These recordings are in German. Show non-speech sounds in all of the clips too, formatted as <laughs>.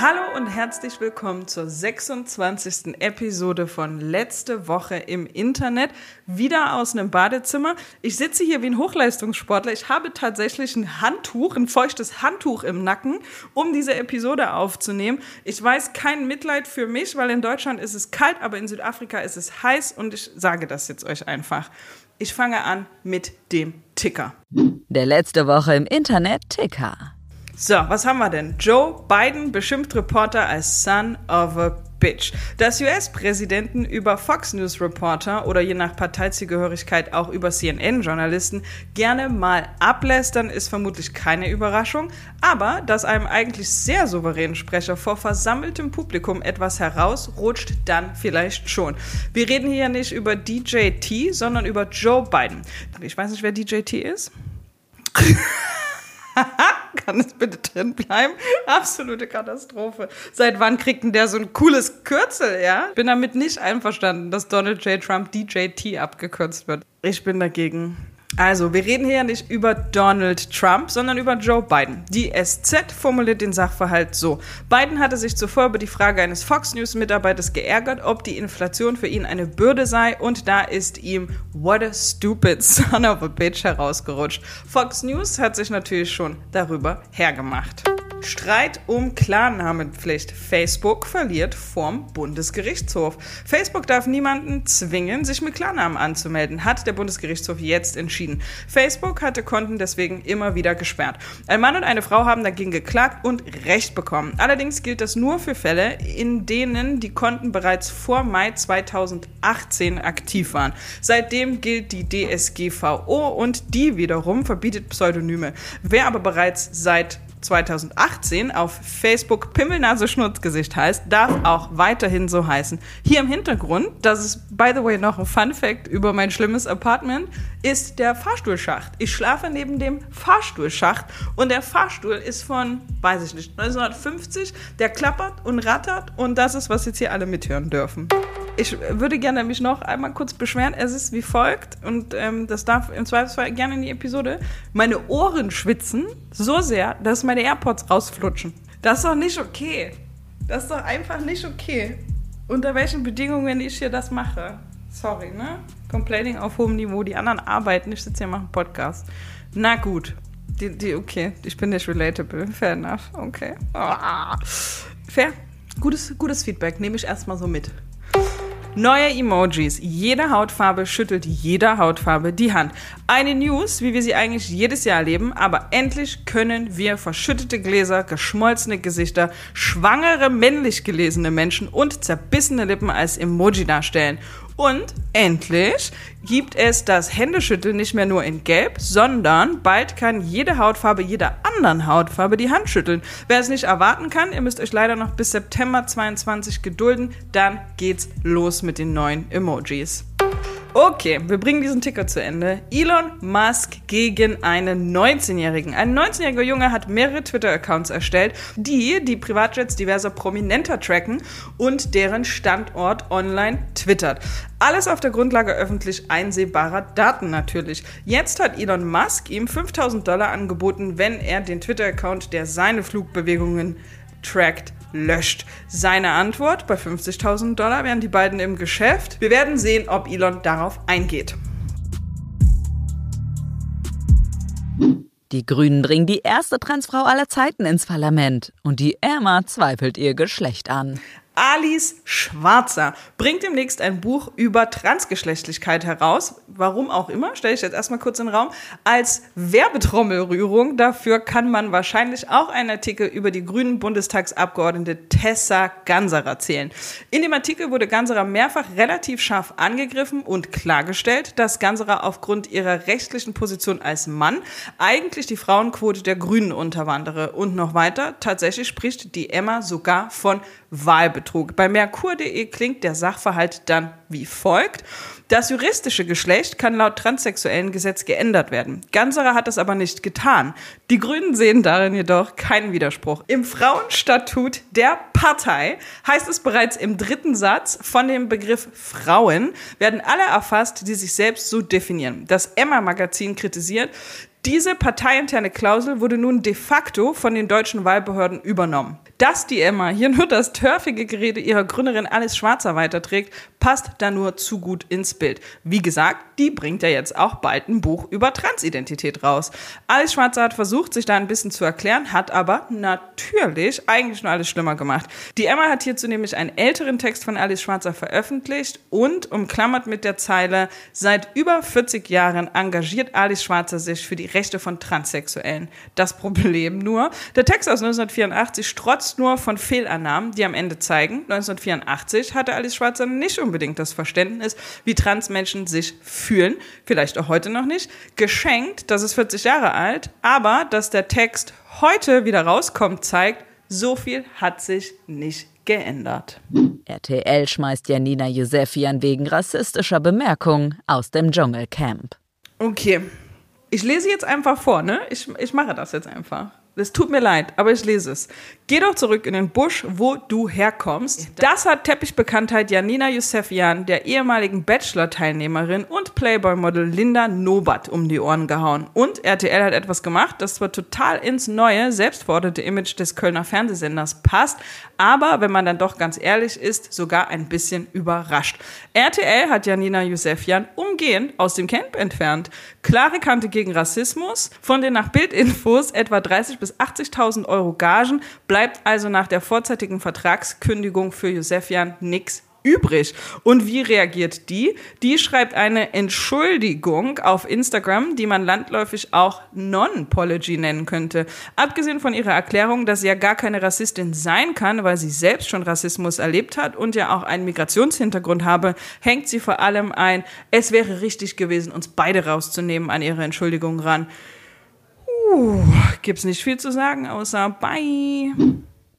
Hallo und herzlich willkommen zur 26. Episode von Letzte Woche im Internet. Wieder aus einem Badezimmer. Ich sitze hier wie ein Hochleistungssportler. Ich habe tatsächlich ein Handtuch, ein feuchtes Handtuch im Nacken, um diese Episode aufzunehmen. Ich weiß kein Mitleid für mich, weil in Deutschland ist es kalt, aber in Südafrika ist es heiß und ich sage das jetzt euch einfach. Ich fange an mit dem Ticker. Der letzte Woche im Internet Ticker. So, was haben wir denn? Joe Biden beschimpft Reporter als Son of a Bitch. Dass US-Präsidenten über Fox News Reporter oder je nach Parteizugehörigkeit auch über CNN-Journalisten gerne mal ablästern, ist vermutlich keine Überraschung. Aber dass einem eigentlich sehr souveränen Sprecher vor versammeltem Publikum etwas herausrutscht, dann vielleicht schon. Wir reden hier nicht über DJ T, sondern über Joe Biden. Ich weiß nicht, wer DJ T ist. <laughs> <laughs> Kann es bitte drin bleiben? Absolute Katastrophe. Seit wann kriegt denn der so ein cooles Kürzel, ja? Bin damit nicht einverstanden, dass Donald J. Trump DJT abgekürzt wird. Ich bin dagegen. Also, wir reden hier ja nicht über Donald Trump, sondern über Joe Biden. Die SZ formuliert den Sachverhalt so. Biden hatte sich zuvor über die Frage eines Fox News-Mitarbeiters geärgert, ob die Inflation für ihn eine Bürde sei und da ist ihm What a stupid <laughs> son of a bitch herausgerutscht. Fox News hat sich natürlich schon darüber hergemacht. Streit um Klarnamenpflicht. Facebook verliert vorm Bundesgerichtshof. Facebook darf niemanden zwingen, sich mit Klarnamen anzumelden, hat der Bundesgerichtshof jetzt entschieden. Facebook hatte Konten deswegen immer wieder gesperrt. Ein Mann und eine Frau haben dagegen geklagt und Recht bekommen. Allerdings gilt das nur für Fälle, in denen die Konten bereits vor Mai 2018 aktiv waren. Seitdem gilt die DSGVO und die wiederum verbietet Pseudonyme. Wer aber bereits seit 2018 auf Facebook Pimmelnase Schnurzgesicht heißt, darf auch weiterhin so heißen. Hier im Hintergrund, das ist by the way noch ein Fun Fact über mein schlimmes Apartment, ist der Fahrstuhlschacht. Ich schlafe neben dem Fahrstuhlschacht und der Fahrstuhl ist von, weiß ich nicht, 1950. Der klappert und rattert und das ist, was jetzt hier alle mithören dürfen. Ich würde gerne mich noch einmal kurz beschweren. Es ist wie folgt und ähm, das darf im Zweifelsfall gerne in die Episode. Meine Ohren schwitzen so sehr, dass meine AirPods rausflutschen. Das ist doch nicht okay. Das ist doch einfach nicht okay. Unter welchen Bedingungen ich hier das mache. Sorry, ne? Complaining auf hohem Niveau. Die anderen arbeiten. Ich sitze hier und mache einen Podcast. Na gut. Die, die, okay, ich bin nicht relatable. Fair enough. Okay. Ah. Fair. Gutes, gutes Feedback. Nehme ich erstmal so mit. Neue Emojis. Jede Hautfarbe schüttelt jeder Hautfarbe die Hand. Eine News, wie wir sie eigentlich jedes Jahr erleben, aber endlich können wir verschüttete Gläser, geschmolzene Gesichter, schwangere männlich gelesene Menschen und zerbissene Lippen als Emoji darstellen. Und endlich gibt es das Händeschütteln nicht mehr nur in Gelb, sondern bald kann jede Hautfarbe jeder anderen Hautfarbe die Hand schütteln. Wer es nicht erwarten kann, ihr müsst euch leider noch bis September 22 gedulden, dann geht's los mit den neuen Emojis. Okay, wir bringen diesen Ticker zu Ende. Elon Musk gegen einen 19-Jährigen. Ein 19-jähriger Junge hat mehrere Twitter-Accounts erstellt, die die Privatjets diverser Prominenter tracken und deren Standort online twittert. Alles auf der Grundlage öffentlich einsehbarer Daten natürlich. Jetzt hat Elon Musk ihm 5000 Dollar angeboten, wenn er den Twitter-Account, der seine Flugbewegungen trackt, löscht. Seine Antwort, bei 50.000 Dollar wären die beiden im Geschäft. Wir werden sehen, ob Elon darauf eingeht. Die Grünen bringen die erste Transfrau aller Zeiten ins Parlament und die Emma zweifelt ihr Geschlecht an. Alice Schwarzer bringt demnächst ein Buch über Transgeschlechtlichkeit heraus. Warum auch immer, stelle ich jetzt erstmal kurz in den Raum. Als Werbetrommelrührung dafür kann man wahrscheinlich auch einen Artikel über die grünen Bundestagsabgeordnete Tessa Ganserer zählen. In dem Artikel wurde Ganserer mehrfach relativ scharf angegriffen und klargestellt, dass Ganserer aufgrund ihrer rechtlichen Position als Mann eigentlich die Frauenquote der Grünen unterwandere. Und noch weiter, tatsächlich spricht die Emma sogar von Wahlbetrug. Bei Merkur.de klingt der Sachverhalt dann wie folgt. Das juristische Geschlecht kann laut transsexuellen Gesetz geändert werden. Ganserer hat das aber nicht getan. Die Grünen sehen darin jedoch keinen Widerspruch. Im Frauenstatut der Partei heißt es bereits im dritten Satz, von dem Begriff Frauen werden alle erfasst, die sich selbst so definieren. Das Emma-Magazin kritisiert, diese parteiinterne Klausel wurde nun de facto von den deutschen Wahlbehörden übernommen. Dass die Emma hier nur das törfige Gerede ihrer Gründerin Alice Schwarzer weiterträgt, passt da nur zu gut ins Bild. Wie gesagt, die bringt ja jetzt auch bald ein Buch über Transidentität raus. Alice Schwarzer hat versucht, sich da ein bisschen zu erklären, hat aber natürlich eigentlich nur alles schlimmer gemacht. Die Emma hat hierzu nämlich einen älteren Text von Alice Schwarzer veröffentlicht und umklammert mit der Zeile, seit über 40 Jahren engagiert Alice Schwarzer sich für die Rechte von Transsexuellen. Das Problem nur, der Text aus 1984 strotzt nur von Fehlannahmen, die am Ende zeigen, 1984 hatte Alice Schwarzer nicht unbedingt das Verständnis, wie Transmenschen sich fühlen, vielleicht auch heute noch nicht, geschenkt, das ist 40 Jahre alt, aber dass der Text heute wieder rauskommt, zeigt, so viel hat sich nicht geändert. RTL schmeißt Janina Josefian wegen rassistischer Bemerkungen aus dem Dschungelcamp. Okay, ich lese jetzt einfach vor, ne? Ich, ich mache das jetzt einfach. Es tut mir leid, aber ich lese es. Geh doch zurück in den Busch, wo du herkommst. Das hat Teppichbekanntheit Janina Yusefian, der ehemaligen Bachelor-Teilnehmerin und Playboy-Model Linda Nobat um die Ohren gehauen. Und RTL hat etwas gemacht, das zwar total ins neue, selbstverordnete Image des Kölner Fernsehsenders passt, aber wenn man dann doch ganz ehrlich ist, sogar ein bisschen überrascht. RTL hat Janina Yusefian umgehend aus dem Camp entfernt. Klare Kante gegen Rassismus, von den nach Bildinfos etwa 30 bis 80.000 Euro Gagen bleibt also nach der vorzeitigen Vertragskündigung für Josefian nichts übrig. Und wie reagiert die? Die schreibt eine Entschuldigung auf Instagram, die man landläufig auch Non-Pology nennen könnte. Abgesehen von ihrer Erklärung, dass sie ja gar keine Rassistin sein kann, weil sie selbst schon Rassismus erlebt hat und ja auch einen Migrationshintergrund habe, hängt sie vor allem ein, es wäre richtig gewesen, uns beide rauszunehmen an ihre Entschuldigung ran. Uh, gibt's nicht viel zu sagen, außer Bye.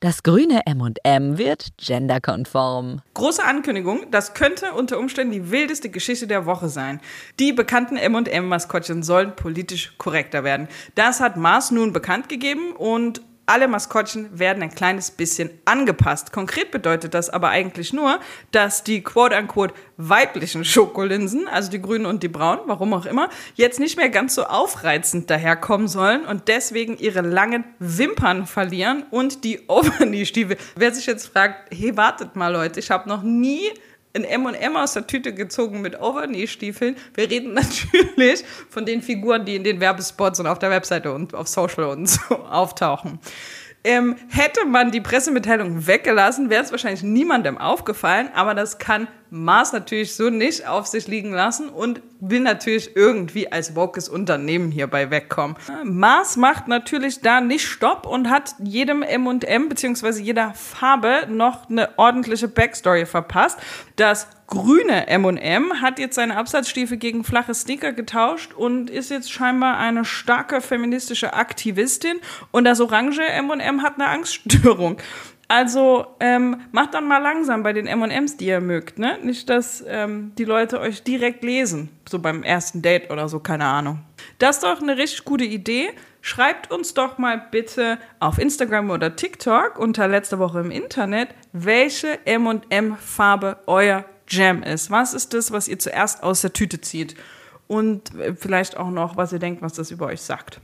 Das grüne M&M wird genderkonform. Große Ankündigung, das könnte unter Umständen die wildeste Geschichte der Woche sein. Die bekannten M&M-Maskottchen sollen politisch korrekter werden. Das hat Mars nun bekannt gegeben und alle Maskottchen werden ein kleines bisschen angepasst. Konkret bedeutet das aber eigentlich nur, dass die quote-unquote weiblichen Schokolinsen, also die grünen und die braunen, warum auch immer, jetzt nicht mehr ganz so aufreizend daherkommen sollen und deswegen ihre langen Wimpern verlieren und die Overknee-Stiefel. Wer sich jetzt fragt, hey, wartet mal Leute, ich habe noch nie ein M&M aus der Tüte gezogen mit Overknee-Stiefeln. Wir reden <laughs> natürlich von den Figuren, die in den Werbespots und auf der Webseite und auf Social und so <laughs> auftauchen. Ähm, hätte man die Pressemitteilung weggelassen, wäre es wahrscheinlich niemandem aufgefallen, aber das kann Mars natürlich so nicht auf sich liegen lassen und will natürlich irgendwie als wokes Unternehmen hierbei wegkommen. Mars macht natürlich da nicht Stopp und hat jedem M&M beziehungsweise jeder Farbe noch eine ordentliche Backstory verpasst. Das grüne M&M hat jetzt seine Absatzstiefel gegen flache Sneaker getauscht und ist jetzt scheinbar eine starke feministische Aktivistin und das orange M&M hat eine Angststörung. Also ähm, macht dann mal langsam bei den M&Ms, die ihr mögt, ne? Nicht, dass ähm, die Leute euch direkt lesen, so beim ersten Date oder so, keine Ahnung. Das ist doch eine richtig gute Idee. Schreibt uns doch mal bitte auf Instagram oder TikTok unter letzter Woche im Internet, welche M&M-Farbe euer Jam ist. Was ist das, was ihr zuerst aus der Tüte zieht? Und äh, vielleicht auch noch, was ihr denkt, was das über euch sagt.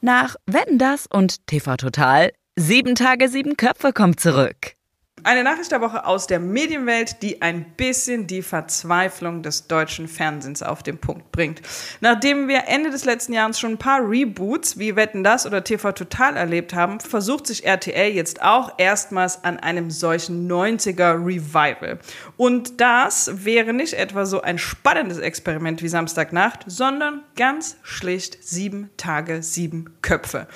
Nach Wetten das und TV Total Sieben Tage, sieben Köpfe kommt zurück. Eine Nachricht der Woche aus der Medienwelt, die ein bisschen die Verzweiflung des deutschen Fernsehens auf den Punkt bringt. Nachdem wir Ende des letzten Jahres schon ein paar Reboots wie Wetten das oder TV Total erlebt haben, versucht sich RTL jetzt auch erstmals an einem solchen 90er Revival. Und das wäre nicht etwa so ein spannendes Experiment wie Samstagnacht, sondern ganz schlicht sieben Tage, sieben Köpfe.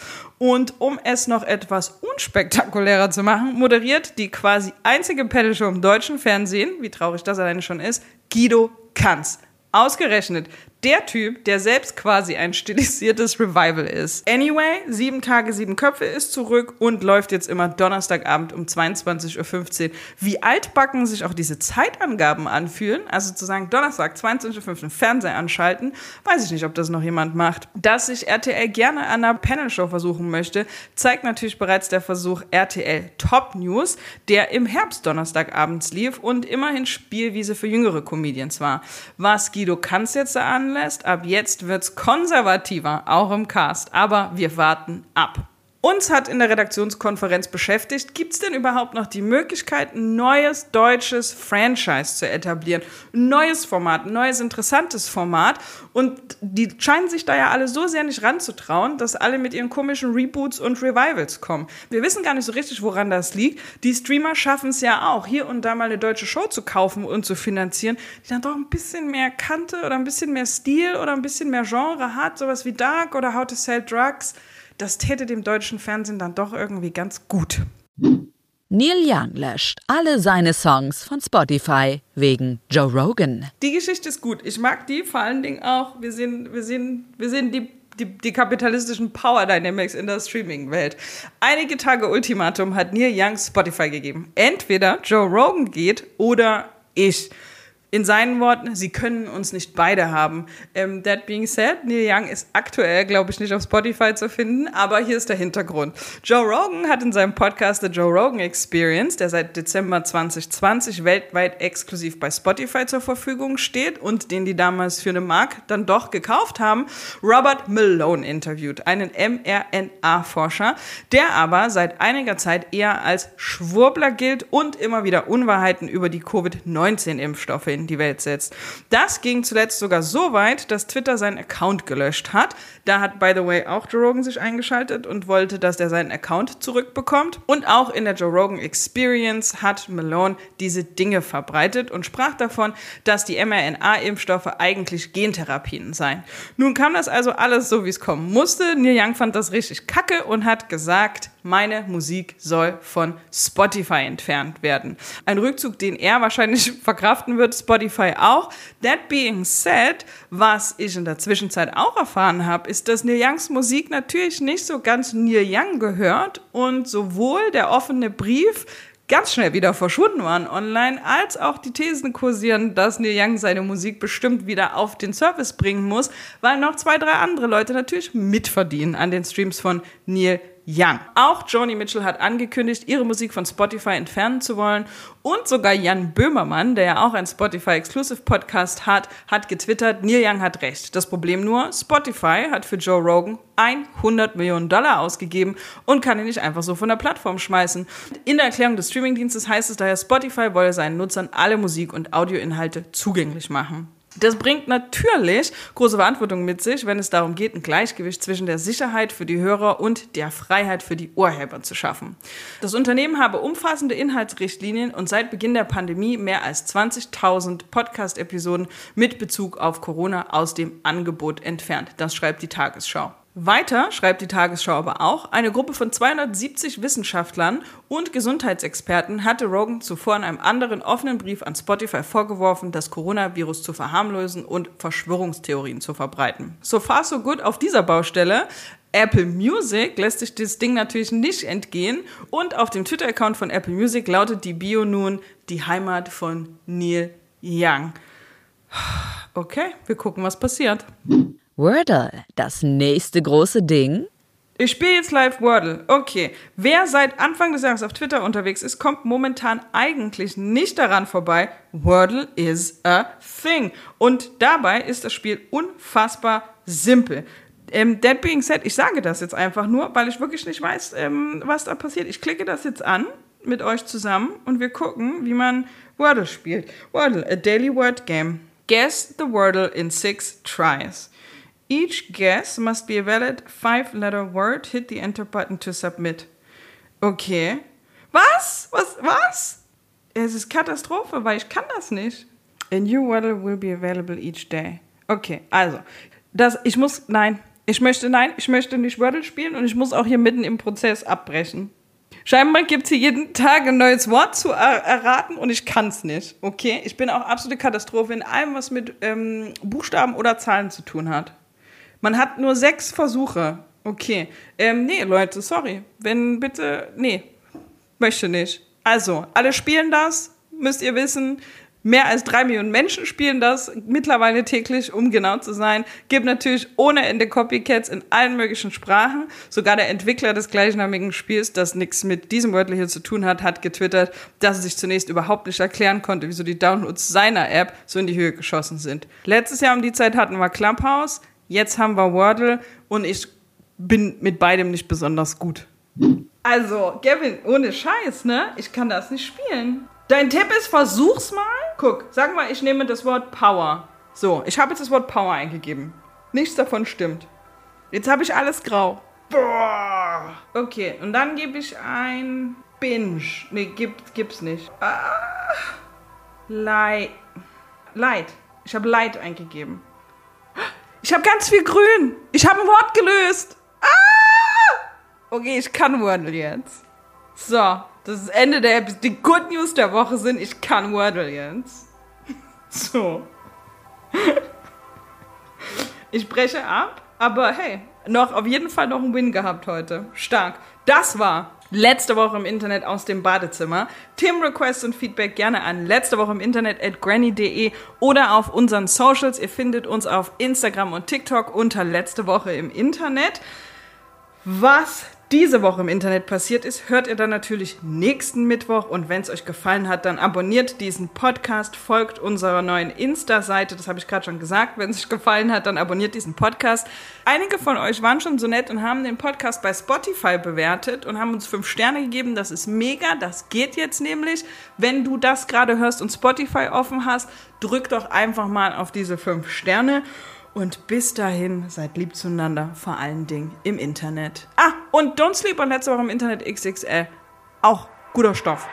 Und um es noch etwas unspektakulärer zu machen, moderiert die quasi einzige Panel-Show im deutschen Fernsehen, wie traurig das alleine schon ist, Guido Kanz. Ausgerechnet der Typ, der selbst quasi ein stilisiertes Revival ist. Anyway, sieben Tage, sieben Köpfe ist zurück und läuft jetzt immer Donnerstagabend um 22.15 Uhr. Wie altbacken sich auch diese Zeitangaben anfühlen, also zu sagen, Donnerstag 22.15 Uhr Fernseher anschalten, weiß ich nicht, ob das noch jemand macht. Dass sich RTL gerne an einer Panel-Show versuchen möchte, zeigt natürlich bereits der Versuch RTL Top News, der im Herbst Donnerstagabends lief und immerhin Spielwiese für jüngere Comedians war. Was Guido Kanz jetzt da an lässt. Ab jetzt wird's konservativer, auch im Cast. Aber wir warten ab. Uns hat in der Redaktionskonferenz beschäftigt, gibt es denn überhaupt noch die Möglichkeit, ein neues deutsches Franchise zu etablieren? Ein neues Format, ein neues interessantes Format. Und die scheinen sich da ja alle so sehr nicht ranzutrauen, dass alle mit ihren komischen Reboots und Revivals kommen. Wir wissen gar nicht so richtig, woran das liegt. Die Streamer schaffen es ja auch, hier und da mal eine deutsche Show zu kaufen und zu finanzieren, die dann doch ein bisschen mehr Kante oder ein bisschen mehr Stil oder ein bisschen mehr Genre hat, sowas wie Dark oder How to Sell Drugs das täte dem deutschen Fernsehen dann doch irgendwie ganz gut. Neil Young löscht alle seine Songs von Spotify wegen Joe Rogan. Die Geschichte ist gut. Ich mag die vor allen Dingen auch. Wir sehen, wir sehen, wir sehen die die, die, kapitalistischen Power Dynamics in der Streaming-Welt. Einige Tage Ultimatum hat Neil Young Spotify gegeben. Entweder Joe Rogan geht oder ich. In seinen Worten, sie können uns nicht beide haben. Ähm, that being said, Neil Young ist aktuell, glaube ich, nicht auf Spotify zu finden, aber hier ist der Hintergrund. Joe Rogan hat in seinem Podcast The Joe Rogan Experience, der seit Dezember 2020 weltweit exklusiv bei Spotify zur Verfügung steht und den die damals für eine Mark dann doch gekauft haben, Robert Malone interviewt, einen mRNA-Forscher, der aber seit einiger Zeit eher als Schwurbler gilt und immer wieder Unwahrheiten über die Covid-19-Impfstoffe in die Welt setzt. Das ging zuletzt sogar so weit, dass Twitter seinen Account gelöscht hat. Da hat, by the way, auch Joe Rogan sich eingeschaltet und wollte, dass er seinen Account zurückbekommt. Und auch in der Joe Rogan Experience hat Malone diese Dinge verbreitet und sprach davon, dass die mRNA-Impfstoffe eigentlich Gentherapien seien. Nun kam das also alles so, wie es kommen musste. Neil Young fand das richtig kacke und hat gesagt, meine Musik soll von Spotify entfernt werden. Ein Rückzug, den er wahrscheinlich <laughs> verkraften wird, Spotify auch. That being said, was ich in der Zwischenzeit auch erfahren habe, ist, dass Neil Youngs Musik natürlich nicht so ganz Neil Young gehört und sowohl der offene Brief ganz schnell wieder verschwunden waren online, als auch die Thesen kursieren, dass Neil Young seine Musik bestimmt wieder auf den Service bringen muss, weil noch zwei, drei andere Leute natürlich mitverdienen an den Streams von Neil Young. Auch Joni Mitchell hat angekündigt, ihre Musik von Spotify entfernen zu wollen. Und sogar Jan Böhmermann, der ja auch ein Spotify Exclusive Podcast hat, hat getwittert, Neil Young hat recht. Das Problem nur, Spotify hat für Joe Rogan 100 Millionen Dollar ausgegeben und kann ihn nicht einfach so von der Plattform schmeißen. In der Erklärung des Streamingdienstes heißt es daher, Spotify wolle seinen Nutzern alle Musik- und Audioinhalte zugänglich machen. Das bringt natürlich große Verantwortung mit sich, wenn es darum geht, ein Gleichgewicht zwischen der Sicherheit für die Hörer und der Freiheit für die Urheber zu schaffen. Das Unternehmen habe umfassende Inhaltsrichtlinien und seit Beginn der Pandemie mehr als 20.000 Podcast-Episoden mit Bezug auf Corona aus dem Angebot entfernt. Das schreibt die Tagesschau. Weiter schreibt die Tagesschau aber auch, eine Gruppe von 270 Wissenschaftlern und Gesundheitsexperten hatte Rogan zuvor in einem anderen offenen Brief an Spotify vorgeworfen, das Coronavirus zu verharmlosen und Verschwörungstheorien zu verbreiten. So far so good auf dieser Baustelle. Apple Music lässt sich das Ding natürlich nicht entgehen und auf dem Twitter-Account von Apple Music lautet die Bio nun die Heimat von Neil Young. Okay, wir gucken, was passiert. Wordle, das nächste große Ding? Ich spiele jetzt live Wordle. Okay. Wer seit Anfang des Jahres auf Twitter unterwegs ist, kommt momentan eigentlich nicht daran vorbei. Wordle is a thing. Und dabei ist das Spiel unfassbar simpel. Ähm, that being said, ich sage das jetzt einfach nur, weil ich wirklich nicht weiß, ähm, was da passiert. Ich klicke das jetzt an mit euch zusammen und wir gucken, wie man Wordle spielt. Wordle, a daily word game. Guess the Wordle in six tries. Each guess must be a valid five-letter word. Hit the Enter button to submit. Okay. Was? Was? Was? Es ist Katastrophe, weil ich kann das nicht. A new Wordle will be available each day. Okay, also, das, ich muss, nein, ich möchte, nein, ich möchte nicht Wordle spielen und ich muss auch hier mitten im Prozess abbrechen. Scheinbar gibt es hier jeden Tag ein neues Wort zu er erraten und ich kann es nicht. Okay, ich bin auch absolute Katastrophe in allem, was mit ähm, Buchstaben oder Zahlen zu tun hat. Man hat nur sechs Versuche. Okay, ähm, nee, Leute, sorry. Wenn bitte, nee, möchte nicht. Also, alle spielen das, müsst ihr wissen. Mehr als drei Millionen Menschen spielen das mittlerweile täglich, um genau zu sein. Gibt natürlich ohne Ende Copycats in allen möglichen Sprachen. Sogar der Entwickler des gleichnamigen Spiels, das nichts mit diesem Wörtler hier zu tun hat, hat getwittert, dass er sich zunächst überhaupt nicht erklären konnte, wieso die Downloads seiner App so in die Höhe geschossen sind. Letztes Jahr um die Zeit hatten wir Clubhouse, jetzt haben wir Wordle und ich bin mit beidem nicht besonders gut. Also, Gavin, ohne Scheiß, ne? Ich kann das nicht spielen. Dein Tipp ist, versuch's mal. Guck, sag mal, ich nehme das Wort Power. So, ich habe jetzt das Wort Power eingegeben. Nichts davon stimmt. Jetzt habe ich alles grau. Boah. Okay, und dann gebe ich ein Binge. Nee, gibt, gibt's nicht. Ah. Light. Light. Ich habe Light eingegeben. Ich habe ganz viel grün. Ich habe ein Wort gelöst. Ah! Okay, ich kann Wordle jetzt. So, das ist Ende der Episode. Die Good News der Woche sind, ich kann Wordle jetzt. <laughs> So. <laughs> Ich breche ab, aber hey, noch auf jeden Fall noch einen Win gehabt heute. Stark. Das war letzte Woche im Internet aus dem Badezimmer. Tim Requests und Feedback gerne an letzte Woche im Internet at granny.de oder auf unseren Socials. Ihr findet uns auf Instagram und TikTok unter letzte Woche im Internet. Was diese Woche im Internet passiert ist, hört ihr dann natürlich nächsten Mittwoch. Und wenn es euch gefallen hat, dann abonniert diesen Podcast, folgt unserer neuen Insta-Seite. Das habe ich gerade schon gesagt. Wenn es euch gefallen hat, dann abonniert diesen Podcast. Einige von euch waren schon so nett und haben den Podcast bei Spotify bewertet und haben uns fünf Sterne gegeben. Das ist mega. Das geht jetzt nämlich. Wenn du das gerade hörst und Spotify offen hast, drück doch einfach mal auf diese fünf Sterne. Und bis dahin, seid lieb zueinander, vor allen Dingen im Internet. Ah, und Don't Sleep on letzte Woche im Internet XXL. Auch guter Stoff.